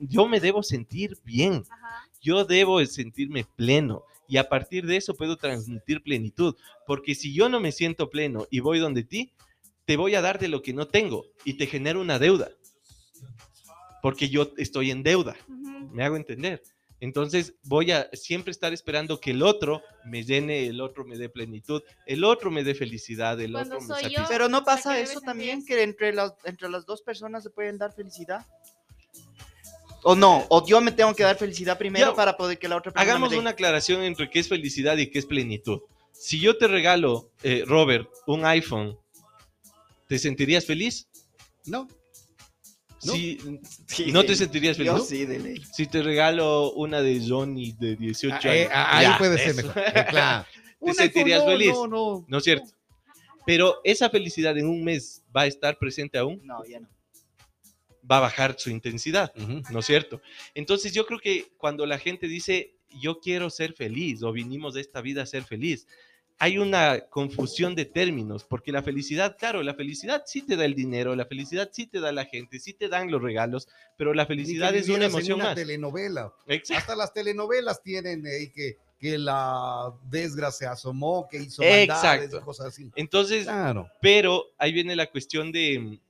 yo me debo sentir bien, Ajá. yo debo sentirme pleno y a partir de eso puedo transmitir plenitud, porque si yo no me siento pleno y voy donde ti, te voy a dar de lo que no tengo y te genero una deuda, porque yo estoy en deuda, me hago entender. Entonces voy a siempre estar esperando que el otro me llene, el otro me dé plenitud, el otro me dé felicidad, el Cuando otro me satisfaga. Pero no pasa eso también, que entre las, entre las dos personas se pueden dar felicidad. O no, o yo me tengo que dar felicidad primero para poder que la otra persona Hagamos me dé. una aclaración entre qué es felicidad y qué es plenitud. Si yo te regalo, eh, Robert, un iPhone, ¿te sentirías feliz? No. No. Si, Sí, ¿No te sentirías feliz? Yo ¿no? sí, de ley. Si te regalo una de Johnny de 18 Ah, eh, años. ah, ahí ya, puede ser mejor. eh, claro. ¿Te Un iPhone, sentirías no, feliz? No, no. ¿No es cierto? Pero esa felicidad en un mes va a estar presente aún, No, ya no. Va a bajar su intensidad. ¿no es cierto? Entonces yo creo que cuando la gente dice, yo quiero ser feliz o vinimos de esta vida a ser feliz, hay una confusión de términos, porque la felicidad, claro, la felicidad sí te da el dinero, la felicidad sí te da la gente, sí te dan los regalos, pero la felicidad es una vivieras en emoción una más. telenovela. Exacto. Hasta las telenovelas tienen eh, que, que la desgracia asomó, que hizo maldades Exacto. cosas así. Entonces, Claro. pero ahí viene la cuestión de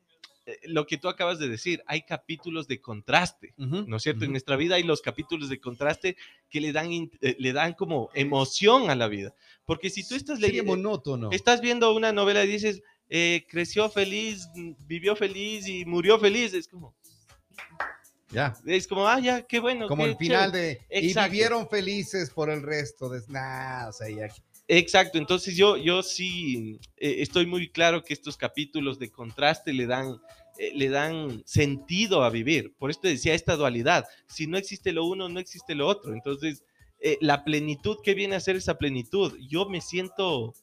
lo que tú acabas de decir, hay capítulos de contraste. ¿no es cierto? En ujú. nuestra vida hay los capítulos de contraste que le dan, eh, le dan como emoción a la vida. Porque si tú estás leyendo, monótono. estás viendo una novela y dices, eh, creció feliz, mm, vivió feliz y murió feliz, es como, Ya. es como, ah, ya, qué bueno. Como qué el final chévere". de. Y vivieron felices por el resto de. Nah, o sea, ya. Exacto, entonces yo, yo sí eh, estoy muy claro que estos capítulos de contraste le dan, eh, le dan sentido a vivir. Por esto decía esta dualidad. Si no existe lo uno, no existe lo otro. Entonces, eh, la plenitud, ¿qué viene a ser esa plenitud? Yo me siento,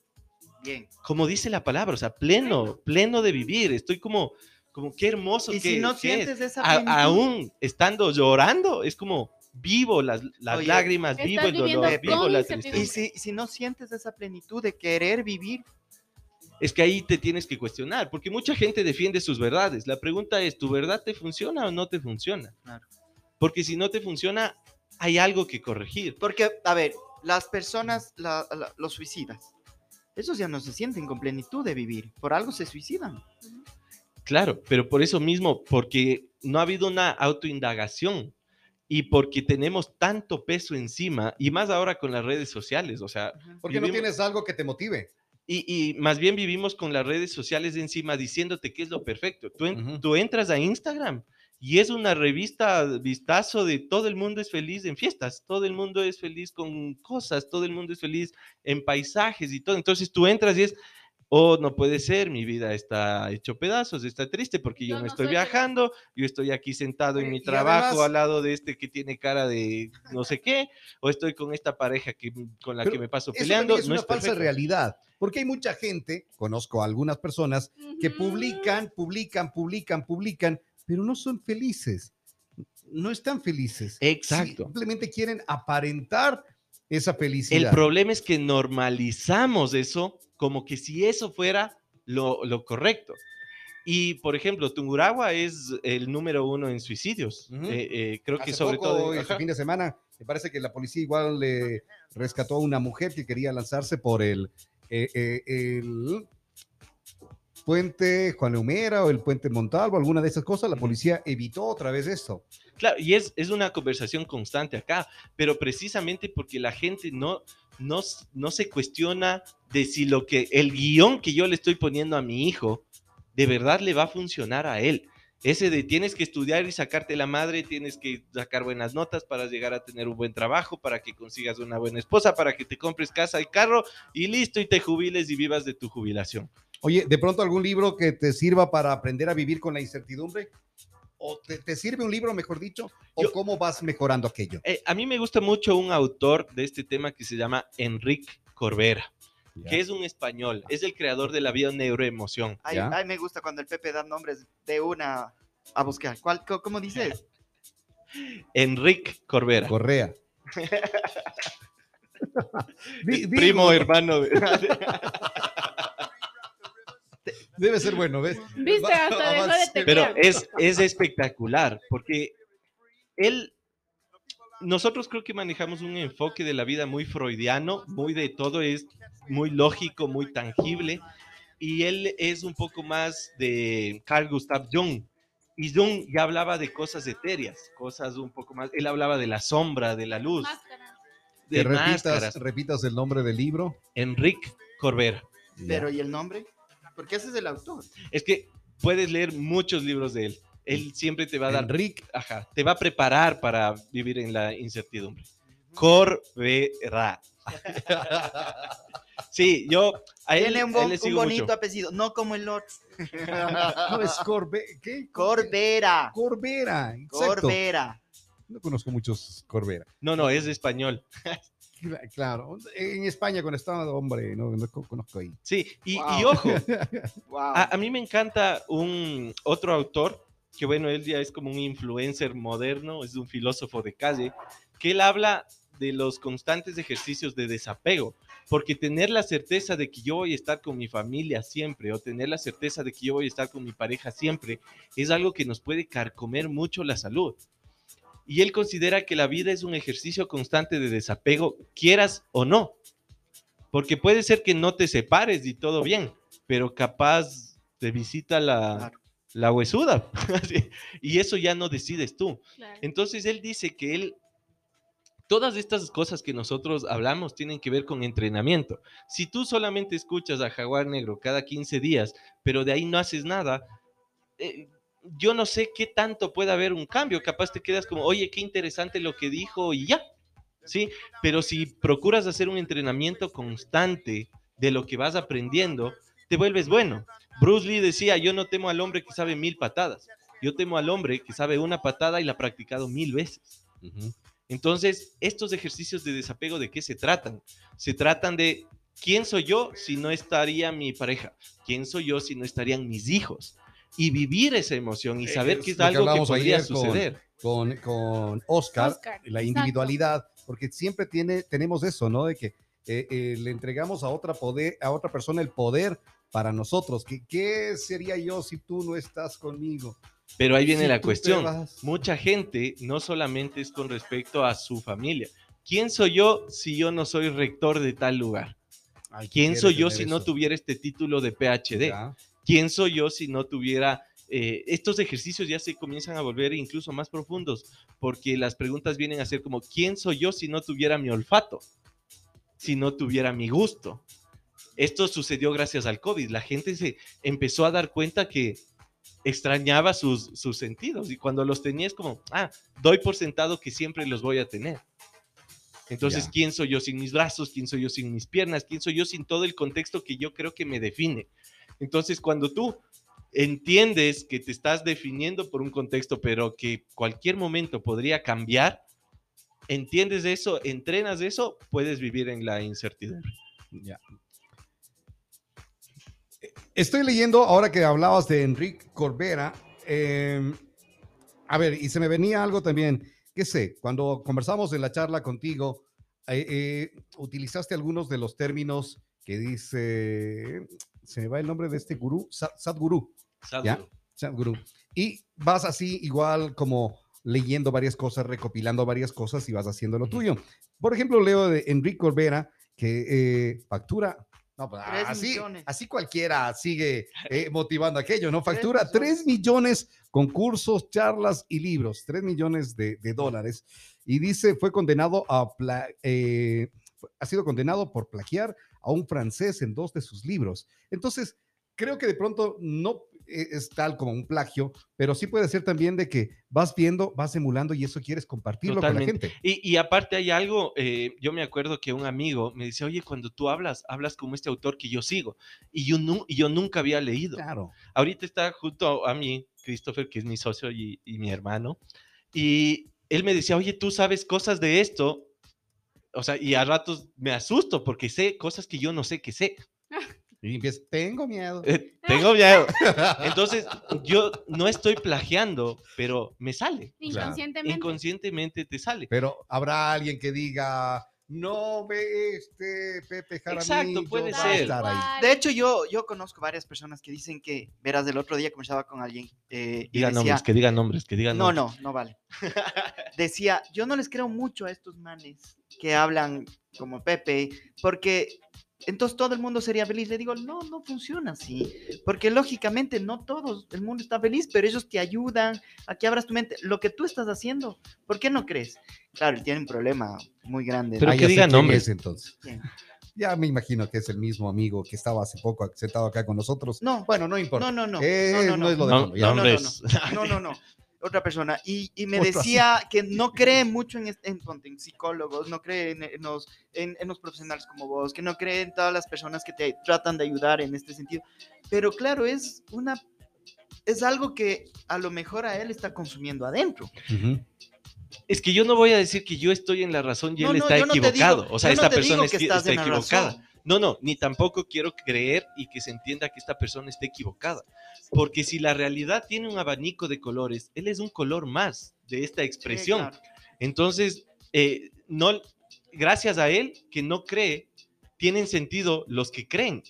Bien. como dice la palabra, o sea, pleno, pleno de vivir. Estoy como, como qué hermoso Y que si no sientes es. esa A- plenitud, aún estando llorando, es como vivo las, las Oye, lágrimas, vivo el dolor, vivo la tristeza. y si, si no sientes esa plenitud de querer vivir, es que ahí te tienes que cuestionar, porque mucha gente defiende sus verdades. La pregunta es, ¿tu verdad te funciona o no te funciona? Claro. Porque si no te funciona, hay algo que corregir. porque, a ver, las personas, la- la- los suicidas, esos ya no se sienten con plenitud de vivir, por algo se suicidan. Claro, pero por eso mismo, porque no ha habido una autoindagación y porque tenemos tanto peso encima, y más ahora con las redes sociales, o sea, Porque no vivimos- tienes algo que te motive. Y, y más bien vivimos con las redes sociales encima diciéndote qué es lo perfecto. Tú, en- tú entras a Instagram y es una revista vistazo de todo el mundo es feliz en fiestas, todo el mundo es feliz con cosas, todo el mundo es feliz en paisajes y todo. Entonces tú entras y es, oh, no puede ser, mi vida está hecho pedazos, está triste porque yo, Yo no estoy feliz. viajando, yo estoy aquí sentado en Eh, mi trabajo además- al lado de este que tiene cara de no sé qué, o estoy con esta pareja que, con la Pero que me paso Eso peleando. también es no una es falsa perfecto. realidad. Porque hay mucha gente, conozco a algunas personas, que publican, publican, publican, publican, pero no son felices. No están felices. Exacto. Simplemente quieren aparentar esa El felicidad. problema es que normalizamos eso como que si eso fuera lo, lo correcto. Y, por ejemplo, Tungurahua es el número uno en suicidios. Ujú. Eh, eh, creo que Hace sobre poco, todo... este fin de semana, me parece que la policía igual le rescató a una mujer que quería lanzarse por el, eh, eh, el puente Juan Humera o el puente Montalvo, alguna de esas cosas. La policía evitó otra vez esto. Claro, y es, es una conversación constante acá, pero precisamente porque la gente no, no, no se cuestiona de si lo que el guion que yo le estoy poniendo a mi hijo de verdad le va a funcionar a él. Ese de tienes que estudiar y sacarte la madre, tienes que sacar buenas notas para llegar a tener un buen trabajo, para que consigas una buena esposa, para que te compres casa y carro y listo y te jubiles y vivas de tu jubilación. Oye, ¿de pronto algún libro que te sirva para aprender a vivir con la incertidumbre? ¿O te, te sirve un libro, mejor dicho? ¿O Yo- cómo vas mejorando aquello? Eh, a mí me gusta mucho un autor de este tema que se llama Enrique Corbera, que es un español, es el creador de la bio-neuroemoción. Ay, Ya. ay, me gusta cuando el Pepe da nombres de una a buscar. ¿Cuál, co- ¿Cómo dices? Enrique Corbera. Correa. Primo hermano. de- Debe ser bueno, ¿ves? Viste, hasta dejó de teclear. Pero es, es espectacular porque él, nosotros creo que manejamos un enfoque de la vida muy freudiano, muy de todo es muy lógico, muy tangible, y él es un poco más de Carl Gustav Jung. Y Jung ya hablaba de cosas etéreas, cosas un poco más, él hablaba de la sombra, de la luz, Máscara. Que de repitas, máscaras. repitas el nombre del libro. Enrique Corbera. Pero ¿y el nombre? Porque ese es el autor. Es que puedes leer muchos libros de él. Él siempre te va a dar, Enrique. ajá, te va a preparar para vivir en la incertidumbre. Corbera. Sí, yo a él, Tiene un, él bonito mucho. apellido, no como el otro. No, es Corbe ¿qué? Corbera. Corbera. Exacto. Corbera. No conozco muchos Corbera. No, no, es de español. Cla- Claro. En España, cuando estaba, hombre, no, no co- conozco ahí. Sí, y, y Wow. ojo, Wow. a, a mí me encanta un otro autor, que bueno, él ya es como un influencer moderno, es un filósofo de calle, que él habla de los constantes ejercicios de desapego, porque tener la certeza de que yo voy a estar con mi familia siempre, o tener la certeza de que yo voy a estar con mi pareja siempre, es algo que nos puede carcomer mucho la salud. Y él considera que la vida es un ejercicio constante de desapego, quieras o no. Porque puede ser que no te separes y todo bien, pero capaz te visita la, Claro. la huesuda. Y eso ya no decides tú. Claro. Entonces él dice que él, todas estas cosas que nosotros hablamos tienen que ver con entrenamiento. Si tú solamente escuchas a Jaguar Negro cada 15 días, pero de ahí no haces nada, eh, yo no sé qué tanto puede haber un cambio. Capaz te quedas como, oye, qué interesante lo que dijo y ya. Sí, pero si procuras hacer un entrenamiento constante de lo que vas aprendiendo, te vuelves bueno. Bruce Lee decía, yo no temo al hombre que sabe mil patadas, yo temo al hombre que sabe una patada y la ha practicado mil veces. Entonces, estos ejercicios de desapego, ¿de qué se tratan? Se tratan de quién soy yo si no estaría mi pareja, quién soy yo si no estarían mis hijos. Y vivir esa emoción y Eh, saber es que es que algo que hablábamos podría ayer suceder. Con, con Oscar, Oscar, la exacto. individualidad, porque siempre tiene, tenemos eso, ¿no? De que eh, eh, le entregamos a otra, poder, a otra persona el poder para nosotros. ¿Qué, ¿Qué sería yo si tú no estás conmigo? Pero ahí viene Si la cuestión. Mucha gente no solamente es con respecto a su familia. ¿Quién soy yo si yo no soy rector de tal lugar? Ay, ¿Quién soy yo si no tuviera este título de PhD? Ya. ¿Quién soy yo si no tuviera... eh, estos ejercicios ya se comienzan a volver incluso más profundos, porque las preguntas vienen a ser como, ¿quién soy yo si no tuviera mi olfato? Si no tuviera mi gusto. Esto sucedió gracias al COVID. La gente se empezó a dar cuenta que extrañaba sus, sus sentidos y cuando los tenía es como, ah, doy por sentado que siempre los voy a tener. Entonces, Ya. ¿quién soy yo sin mis brazos? ¿Quién soy yo sin mis piernas? ¿Quién soy yo sin todo el contexto que yo creo que me define? Entonces, cuando tú entiendes que te estás definiendo por un contexto, pero que cualquier momento podría cambiar, entiendes eso, entrenas eso, puedes vivir en la incertidumbre. Ya. Estoy leyendo, ahora que hablabas de Enrique Corbera, eh, a ver, y se me venía algo también, qué sé, cuando conversamos en la charla contigo, eh, eh, utilizaste algunos de los términos que dice, se me va el nombre de este gurú, Sa- Sadhguru, Sadhguru. Sadhguru, y vas así igual como leyendo varias cosas, recopilando varias cosas y vas haciendo lo tuyo. Por ejemplo, leo de Enrique Corbera que eh, factura, no, pues, así, así cualquiera sigue eh, motivando aquello, ¿no? Factura millones. 3 millones con cursos, charlas y libros, 3 millones de, de dólares. Y dice, fue condenado a, pla- eh, ha sido condenado por plagiar a un francés en dos de sus libros. Entonces, creo que de pronto no eh, es tal como un plagio, pero sí puede ser también de que vas viendo, vas emulando y eso quieres compartirlo con la gente. Y, y aparte hay algo, eh, yo me acuerdo que un amigo me dice, oye, cuando tú hablas, hablas como este autor que yo sigo. Y yo, nu- y yo nunca había leído. Claro. Ahorita está junto a mí, Christopher, que es mi socio y, y mi hermano. Y él me decía, oye, tú sabes cosas de esto. O sea, y a ratos me asusto porque sé cosas que yo no sé que sé. Y empieza, tengo miedo. Eh, tengo miedo. Entonces, yo no estoy plagiando, pero me sale. Inconscientemente. Inconscientemente te sale. Pero habrá alguien que diga, no ve este Pepe Jaramillo. Exacto, puede va a ser. estar ahí. Igual. De hecho, yo, yo conozco varias personas que dicen que, verás, el otro día conversaba con alguien eh, y Diga decía, nombres, que digan nombres, que digan no, nombres. no, no vale. Decía, yo no les creo mucho a estos manes que hablan como Pepe, porque entonces todo el mundo sería feliz. Le digo, no, no funciona así, porque lógicamente no todos, el mundo está feliz, pero ellos te ayudan a que abras tu mente. Lo que tú estás haciendo, ¿por qué no crees? Claro, él tiene un problema muy grande. Pero Ah, que ya sé diga quién nombres. es, entonces. ¿Quién? Ya me imagino que es el mismo amigo que estaba hace poco sentado acá con nosotros. No, Bueno, no importa. no, no, no, Eh, no, no, no es lo de No, no, no, no. No, no, no. Otra persona. Y, y me Otro así. decía que no cree mucho en, en, en psicólogos, no cree en, en los, los profesionales como vos, que no cree en todas las personas que te tratan de ayudar en este sentido. Pero claro, es una... Es algo que a lo mejor a él está consumiendo adentro. Ujú. Es que yo no voy a decir que yo estoy en la razón y No, él no, está no te digo- equivocado. o sea, esta persona es está equivocada. razón. No, no, ni tampoco quiero creer y que se entienda que esta persona esté equivocada. Porque si la realidad tiene un abanico de colores, él es un color más de esta Sí, expresión. claro. Entonces, eh, no, gracias a él que no cree, tienen sentido los que creen.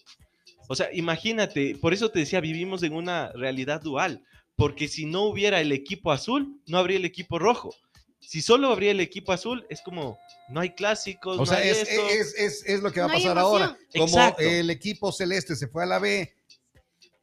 O sea, imagínate, por eso te decía, vivimos en una realidad dual, porque si no hubiera el equipo azul, no habría el equipo rojo. Si solo habría el equipo azul, es como, no hay clásicos, O no sea, hay es, esto. es, es, es lo que va No a pasar ahora. Como Exacto. el equipo celeste se fue a la B,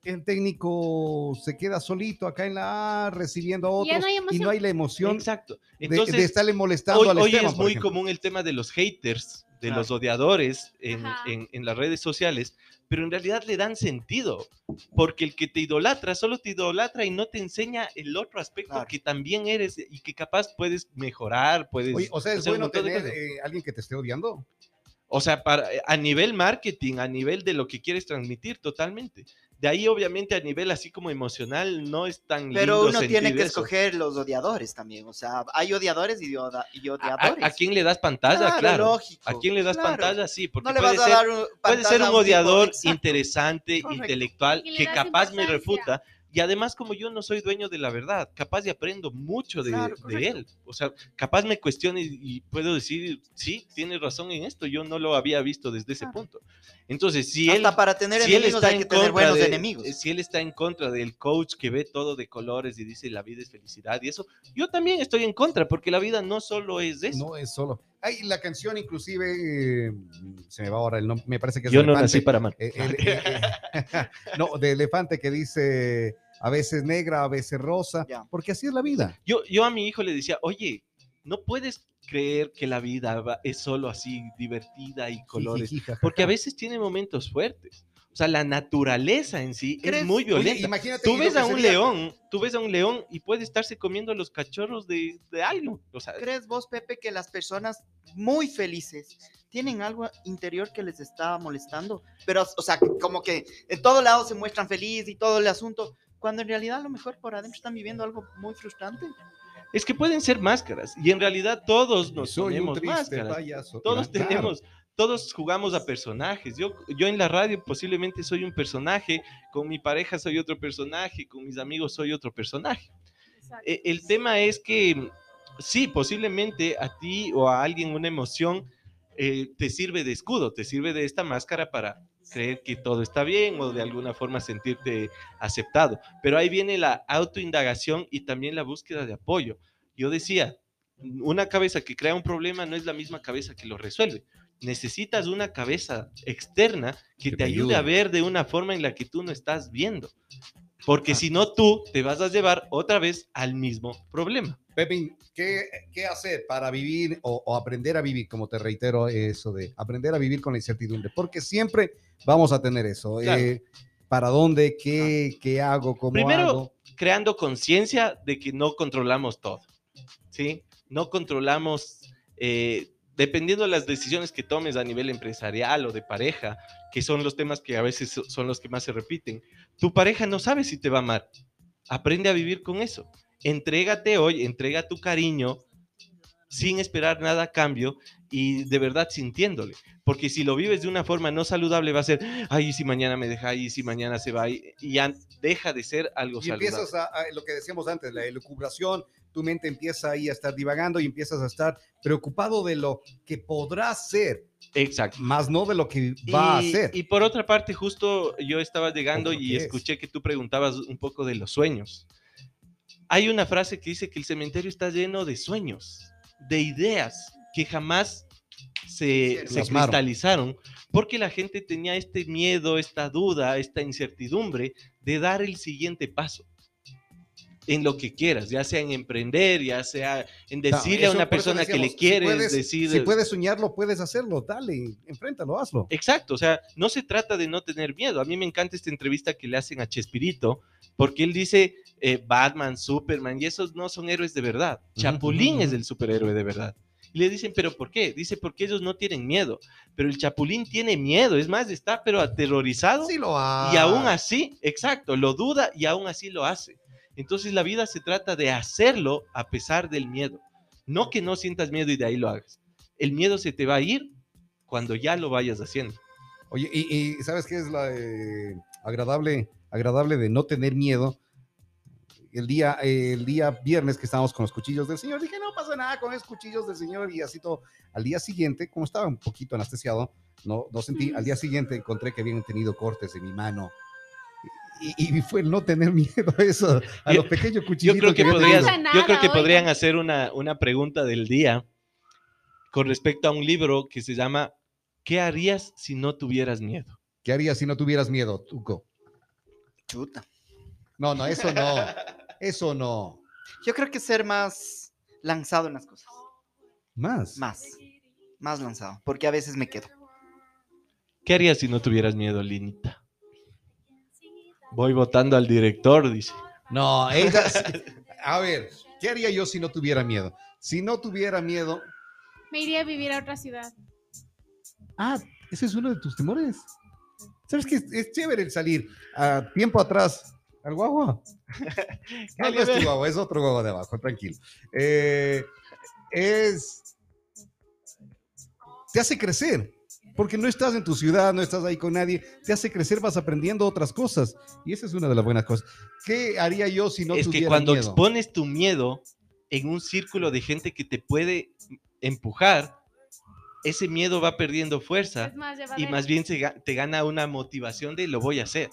el técnico se queda solito acá en la A recibiendo a otros no y no hay la emoción Exacto. de- Entonces, de, estarle molestando hoy, al hoy Esteban, es muy ejemplo. común el tema de los haters, de Claro. los odiadores en, en- en las redes sociales, pero en realidad le dan sentido, porque el que te idolatra solo te idolatra y no te enseña el otro aspecto Claro. que también eres y que capaz puedes mejorar, puedes... Oye, o sea, es bueno tener eh, alguien que te esté odiando. O sea, para, a nivel marketing, a nivel de lo que quieres transmitir, totalmente. De ahí, obviamente, a nivel así como emocional, no es tan Pero lindo uno tiene que eso. escoger los odiadores también. O sea, hay odiadores y, oda- y ¿A, odiadores. a- a quién le das pantalla? Claro, Claro. lógico, ¿A quién le das claro. pantalla? Sí, porque No le puede vas a ser dar un- puede ser a un odiador interesante, Correcto. intelectual, que capaz me refuta. Y además, como yo no soy dueño de la verdad, capaz y aprendo mucho de, Claro, de él. O sea, capaz me cuestione y, y puedo decir, sí, tiene razón en esto, yo no lo había visto desde ese Claro. punto. Entonces, si él, Hasta para tener si él enemigos está hay que tener buenos de- enemigos. eh, si él está en contra del coach que ve todo de colores y dice la vida es felicidad y eso, yo también estoy en contra, porque la vida no solo es eso. No es solo. Ay, la canción inclusive, eh, se me va ahora el nombre, me parece que es yo no Elefante. nací para amar. Eh, el- eh, eh, no, de elefante que dice a veces negra, a veces rosa, Ya. porque así es la vida. Yo, yo a mi hijo le decía, oye, no puedes creer que la vida es solo así divertida y colores, porque a veces tiene momentos fuertes. O sea, la naturaleza en sí es muy Oye, violenta. imagínate Tú ves a que un sería- león, tú ves a un león y puede estarse comiendo los cachorros de, de algo. O sea, ¿Crees vos, Pepe, que las personas muy felices tienen algo interior que les está molestando? Pero, o sea, como que en todo lado se muestran felices y todo el asunto, cuando en realidad a lo mejor por adentro están viviendo algo muy frustrante. es que pueden ser máscaras y en realidad todos nos Soy ponemos máscaras. payaso. Todos Claro. tenemos, todos jugamos a personajes. Yo, yo en la radio posiblemente soy un personaje, con mi pareja soy otro personaje, con mis amigos soy otro personaje. Exacto. E- El tema es que sí, posiblemente a ti o a alguien una emoción eh, te sirve de escudo, te sirve de esta máscara para creer que todo está bien o de alguna forma sentirte aceptado. Pero ahí viene la autoindagación y también la búsqueda de apoyo. Yo decía, una cabeza que crea un problema no es la misma cabeza que lo resuelve. Necesitas una cabeza externa que, Que te ayude a ver de una forma en la que tú no estás viendo. Porque si no, tú te vas a llevar otra vez al mismo problema. Pepín, ¿qué, qué hacer para vivir o, o aprender a vivir? Como te reitero, eso de aprender a vivir con la incertidumbre, porque siempre vamos a tener eso. Claro. eh, ¿Para dónde? ¿Qué, qué hago? ¿Cómo Primero, hago? creando conciencia de que no controlamos todo, ¿sí? No controlamos, eh, dependiendo de las decisiones que tomes a nivel empresarial o de pareja, que son los temas que a veces so- son los que más se repiten. Tu pareja no sabe si te va a amar. Aprende a vivir con eso. Entrégate hoy, entrega tu cariño sin esperar nada a cambio y de verdad sintiéndole. Porque si lo vives de una forma no saludable va a ser, ay, ¿y si mañana me deja, y si mañana se va, y y ya deja de ser algo Y saludable. empiezas a, a lo que decíamos antes, la elucubración, tu mente empieza ahí a estar divagando y empiezas a estar preocupado de lo que podrá ser, Exacto. más no de lo que va y, a ser. y por otra parte, justo yo estaba llegando ¿O lo y es? escuché que tú preguntabas un poco de los sueños. Hay una frase que dice que el cementerio está lleno de sueños, de ideas que jamás se, se cristalizaron, porque la gente tenía este miedo, esta duda, esta incertidumbre de dar el siguiente paso en lo que quieras, ya sea en emprender, ya sea en decirle a una persona que le decíamos, si quieres puedes- decir... Si puedes soñarlo, puedes hacerlo, dale, enfréntalo, hazlo. Exacto, o sea, no se trata de no tener miedo. A mí me encanta esta entrevista que le hacen a Chespirito, porque él dice eh, Batman, Superman, y esos no son héroes de verdad. Chapulín es el superhéroe de verdad. Y le dicen, ¿pero por qué? Dice, porque ellos no tienen miedo. Pero el Chapulín tiene miedo, es más, está pero aterrorizado. Sí lo Y aún así, exacto, lo duda y aún así lo hace. Entonces la vida se trata de hacerlo a pesar del miedo. No que no sientas miedo y de ahí lo hagas. El miedo se te va a ir cuando ya lo vayas haciendo. Oye, y, y ¿sabes qué es la eh, agradable, agradable de no tener miedo? El día, eh, el día viernes que estábamos con los cuchillos del Señor, dije, no pasa nada con esos cuchillos del Señor y así todo. Al día siguiente, como estaba un poquito anestesiado, no, no sentí, al día siguiente encontré que habían tenido cortes en mi mano. Y, y fue el no tener miedo a eso, a Yo- los pequeños Yo cuchillitos creo que, había podrías, yo creo que podrían hacer una, una pregunta del día con respecto a un libro que se llama ¿Qué harías si no tuvieras miedo? ¿Qué harías si no tuvieras miedo, Tuco? Chuta. No, no, eso no. Eso no. Yo creo que ser más lanzado en las cosas. Más. Más. Más lanzado. Porque a veces me quedo. ¿Qué harías si no tuvieras miedo, Linita? Voy votando al director, dice. No, ella. A ver, ¿qué haría yo si no tuviera miedo? Si no tuviera miedo. Me iría a vivir a otra ciudad. Ah, ese es uno de tus temores. ¿Sabes qué? Es, es chévere el salir a tiempo atrás al guagua. No, no es tu guagua, es otro guagua de abajo, tranquilo. Eh, es. Te hace crecer. Porque no estás en tu ciudad, no estás ahí con nadie, te hace crecer, vas aprendiendo otras cosas. Y esa es una de las buenas cosas. ¿Qué haría yo si no es que tuviera cuando miedo? expones tu miedo en un círculo de gente que te puede empujar, ese miedo va perdiendo fuerza Es más y más bien se te gana una motivación de lo voy a hacer.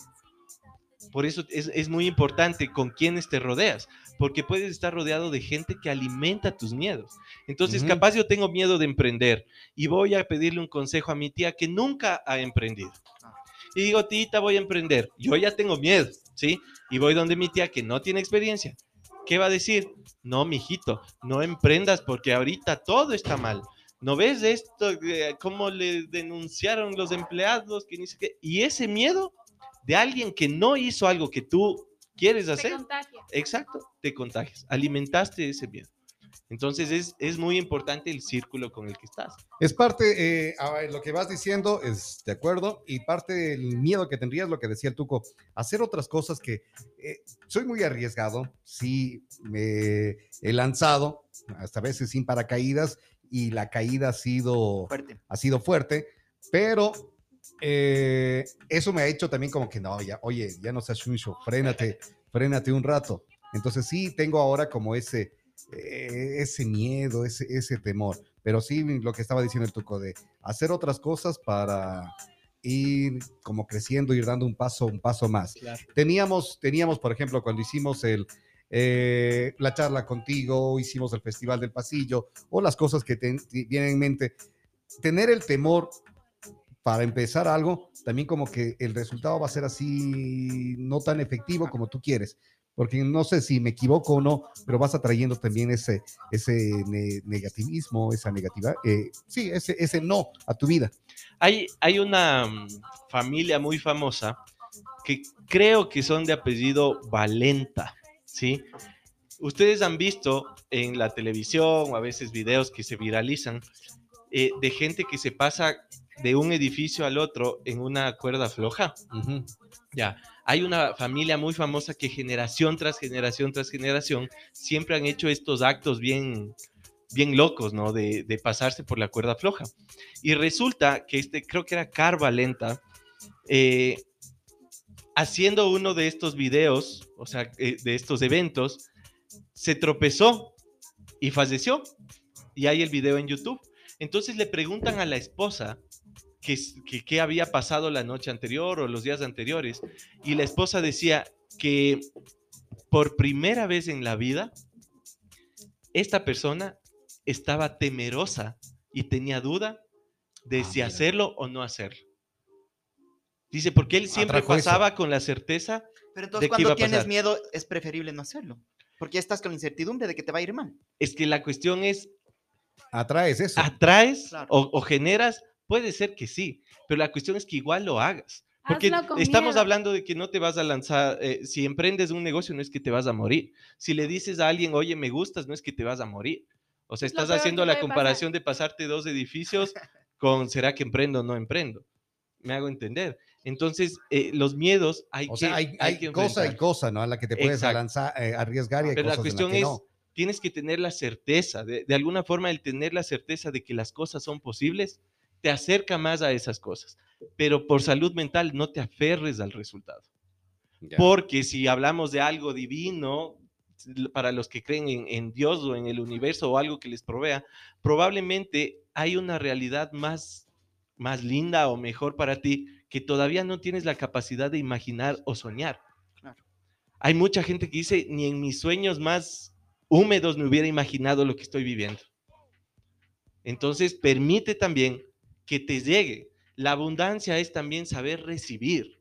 Por eso es, es muy importante con quiénes te rodeas, porque puedes estar rodeado de gente que alimenta tus miedos. Entonces, capaz yo tengo miedo de emprender y voy a pedirle un consejo a mi tía que nunca ha emprendido. Y digo, tita, voy a emprender. Yo ya tengo miedo, ¿sí? Y voy donde mi tía que no tiene experiencia. ¿Qué va a decir? No, mijito, no emprendas porque ahorita todo está mal. ¿No ves esto? eh, ¿Cómo le denunciaron los empleados? Que ni? Y ese miedo de alguien que no hizo algo que tú quieres Te hacer, contagia. exacto, te contagias. Alimentaste ese miedo. Entonces es, es muy importante el círculo con el que estás. Es parte, eh, a ver, lo que vas diciendo es de acuerdo, y parte del miedo que tendrías, lo que decía el Tuco, hacer otras cosas que eh, soy muy arriesgado, sí, me he lanzado, hasta veces sin paracaídas, y la caída ha sido, Fuerte. ha sido fuerte, pero eh, eso me ha hecho también como que no, ya, oye, ya no seas chuncho, frénate, frénate un rato. Entonces sí, tengo ahora como ese, eh, ese miedo, ese, ese temor, pero sí lo que estaba diciendo el Tuco de hacer otras cosas para ir como creciendo, ir dando un paso, un paso más. Teníamos, teníamos, por ejemplo, cuando hicimos el, eh, la charla contigo, hicimos el Festival del Pasillo, o las cosas que te, te vienen en mente, tener el temor para empezar algo, también como que el resultado va a ser así, no tan efectivo como tú quieres. Porque no sé si me equivoco o no, pero vas atrayendo también ese, ese ne- negativismo, esa negativa, eh, sí, ese, ese no a tu vida. Hay, hay una mm, familia muy famosa que creo que son de apellido Valenta, ¿sí? Ustedes han visto en la televisión o a veces videos que se viralizan eh, de gente que se pasa de un edificio al otro en una cuerda floja. Ya, hay una familia muy famosa que generación tras generación tras generación siempre han hecho estos actos bien, bien locos, ¿no? De, de pasarse por la cuerda floja. Y resulta que este, creo que era Carvalenta, eh, haciendo uno de estos videos, o sea, eh, de estos eventos, se tropezó y falleció. Y hay el video en YouTube. Entonces le preguntan a la esposa que, s- que qué había pasado la noche anterior o los días anteriores. Y la esposa decía que por primera vez en la vida, esta persona estaba temerosa y tenía duda de Ah, si mira. hacerlo o no hacerlo. Dice, porque él siempre Atrajo eso. pasaba con la certeza Pero ¿De entonces qué iba cuando a tienes pasar? miedo es preferible no hacerlo. Porque ya estás con la incertidumbre de que te va a ir mal. es que la cuestión es, Atraes eso. ¿atraes Claro. o, o generas? Puede ser que sí, pero la cuestión es que igual lo hagas. Porque estamos miedo. hablando de que no te vas a lanzar, eh, si emprendes un negocio no es que te vas a morir. Si le dices a alguien, oye, me gustas, no es que te vas a morir. O sea, Es estás haciendo la puede pasar. comparación de pasarte dos edificios con, ¿será que emprendo o no emprendo? Me hago entender. Entonces, eh, los miedos hay o que... sea, hay, hay que cosa y cosa, ¿no? A la que te puedes lanzar, eh, arriesgar y hay Pero la cosas en cuestión que es, no. tienes que tener la certeza, de, de alguna forma el tener la certeza de que las cosas son posibles, te acerca más a esas cosas. Pero por salud mental no te aferres al resultado. Ya. Porque si hablamos de algo divino, para los que creen en, en Dios o en el universo o algo que les provea, probablemente hay una realidad más, más linda o mejor para ti que todavía no tienes la capacidad de imaginar o soñar. Claro. Hay mucha gente que dice, ni en mis sueños más húmedos me hubiera imaginado lo que estoy viviendo. Entonces, permite también que te llegue. La abundancia es también saber recibir.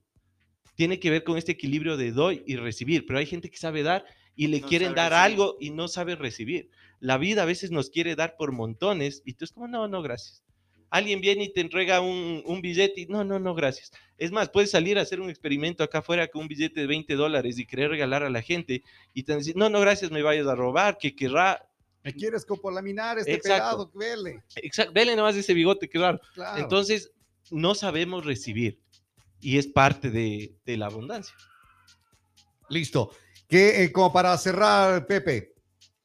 Tiene que ver con este equilibrio de doy y recibir, pero hay gente que sabe dar y le No quieren dar recibir. algo y no sabe recibir. La vida a veces nos quiere dar por montones y tú es como, no, no, gracias. Alguien viene y te entrega un, un billete y no, no, no, gracias. Es más, puedes salir a hacer un experimento acá afuera con un billete de 20 dólares y querer regalar a la gente y te decir, no, no, gracias, me vayas a robar, que querrá. ¿Me quieres copolaminar este Exacto. pelado? Vele. Exacto, vele nomás ese bigote, qué raro. Claro. Entonces, no sabemos recibir y es parte de, de la abundancia. Listo. Que eh, como para cerrar, Pepe,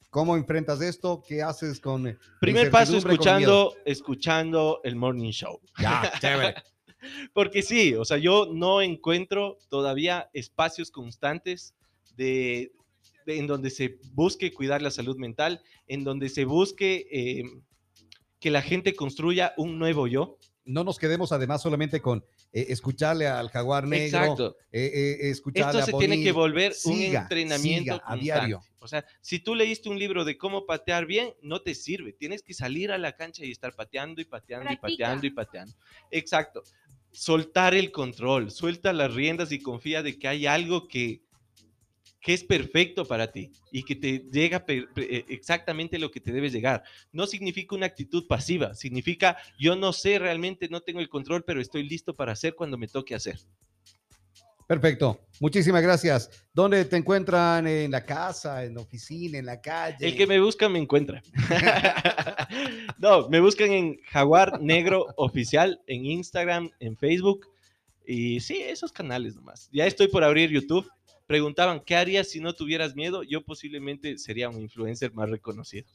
¿cómo enfrentas esto? ¿Qué haces con Primer paso, escuchando, escuchando el morning show. Ya, chévere. Porque sí, o sea, yo no encuentro todavía espacios constantes de- en donde se busque cuidar la salud mental, en donde se busque eh, que la gente construya un nuevo yo. No nos quedemos además solamente con eh, escucharle al jaguar negro, Exacto. eh, eh, escucharle Esto a se tiene que volver un Siga, entrenamiento siga a diario. O sea, si tú leíste un libro de cómo patear bien, no te sirve. Tienes que salir a la cancha y estar pateando y pateando y Practica. pateando y pateando. Exacto. Soltar el control, suelta las riendas y confía de que hay algo que, que es perfecto para ti y que te llega eh, exactamente lo que te debe llegar. No significa una actitud pasiva, significa yo no sé realmente, no tengo el control, pero estoy listo para hacer cuando me toque hacer. Perfecto. Muchísimas gracias. ¿Dónde te encuentran? ¿En la casa, en la oficina, en la calle? El que me busca me encuentra. no, me buscan en Jaguar Negro Oficial, en Instagram, en Facebook. Y sí, esos canales nomás. Ya estoy por abrir YouTube. Preguntaban, ¿qué harías si no tuvieras miedo? Yo posiblemente sería un influencer más reconocido.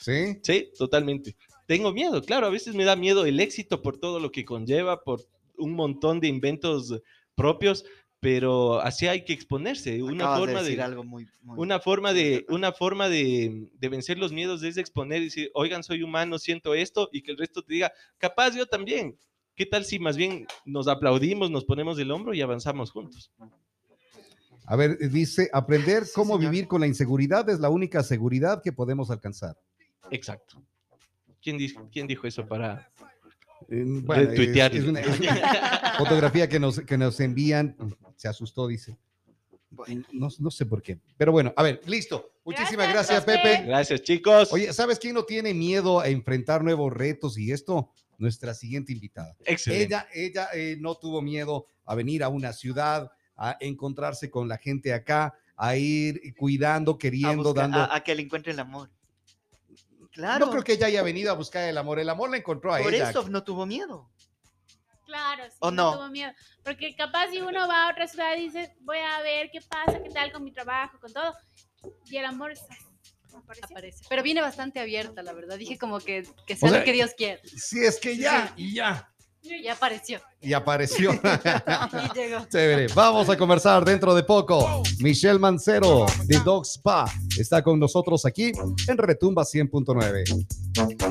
¿Sí? Sí, totalmente. Tengo miedo, claro, a veces me da miedo el éxito por todo lo que conlleva, por un montón de inventos propios, pero así hay que exponerse. Una Acabas forma de decir de, algo muy, muy- una forma de, una forma de, de vencer los miedos es exponer y decir, oigan, soy humano, siento esto, y que el resto te diga, capaz yo también. ¿Qué tal si más bien nos aplaudimos, nos ponemos el hombro y avanzamos juntos? A ver, dice, aprender Sí, cómo señor. vivir con la inseguridad es la única seguridad que podemos alcanzar. Exacto. ¿Quién, di- quién dijo eso para Eh, bueno, es- retuitear? es una- es una fotografía que nos, que nos envían. Se asustó, dice. Bueno, No, no sé por qué. Pero bueno, a ver, listo. Muchísimas gracias, Gracias, Pepe. Gracias, chicos. Oye, ¿sabes quién no tiene miedo a enfrentar nuevos retos y esto? Nuestra siguiente invitada. Excelente. Ella, ella eh, no tuvo miedo a venir a una ciudad, a encontrarse con la gente acá, a ir cuidando, a, queriendo, buscar- dando. a- a que le encuentre el amor. Claro, No creo que ella haya venido a buscar el amor. El amor la encontró a por ella. eso no tuvo miedo. Claro, sí, ¿O no no? tuvo miedo. Porque capaz si uno va a otra ciudad y dice, voy a ver qué pasa, qué tal con mi trabajo, con todo. Y el amor apareció. aparece. Pero viene bastante abierta, la verdad. Dije como que, que sea sea, lo que Dios quiere. Si es que ya, y ya. Y apareció. y apareció. Y llegó. Chévere. Vamos a conversar dentro de poco. Michelle Mancero de Dog Spa está con nosotros aquí en Retumba 100.9.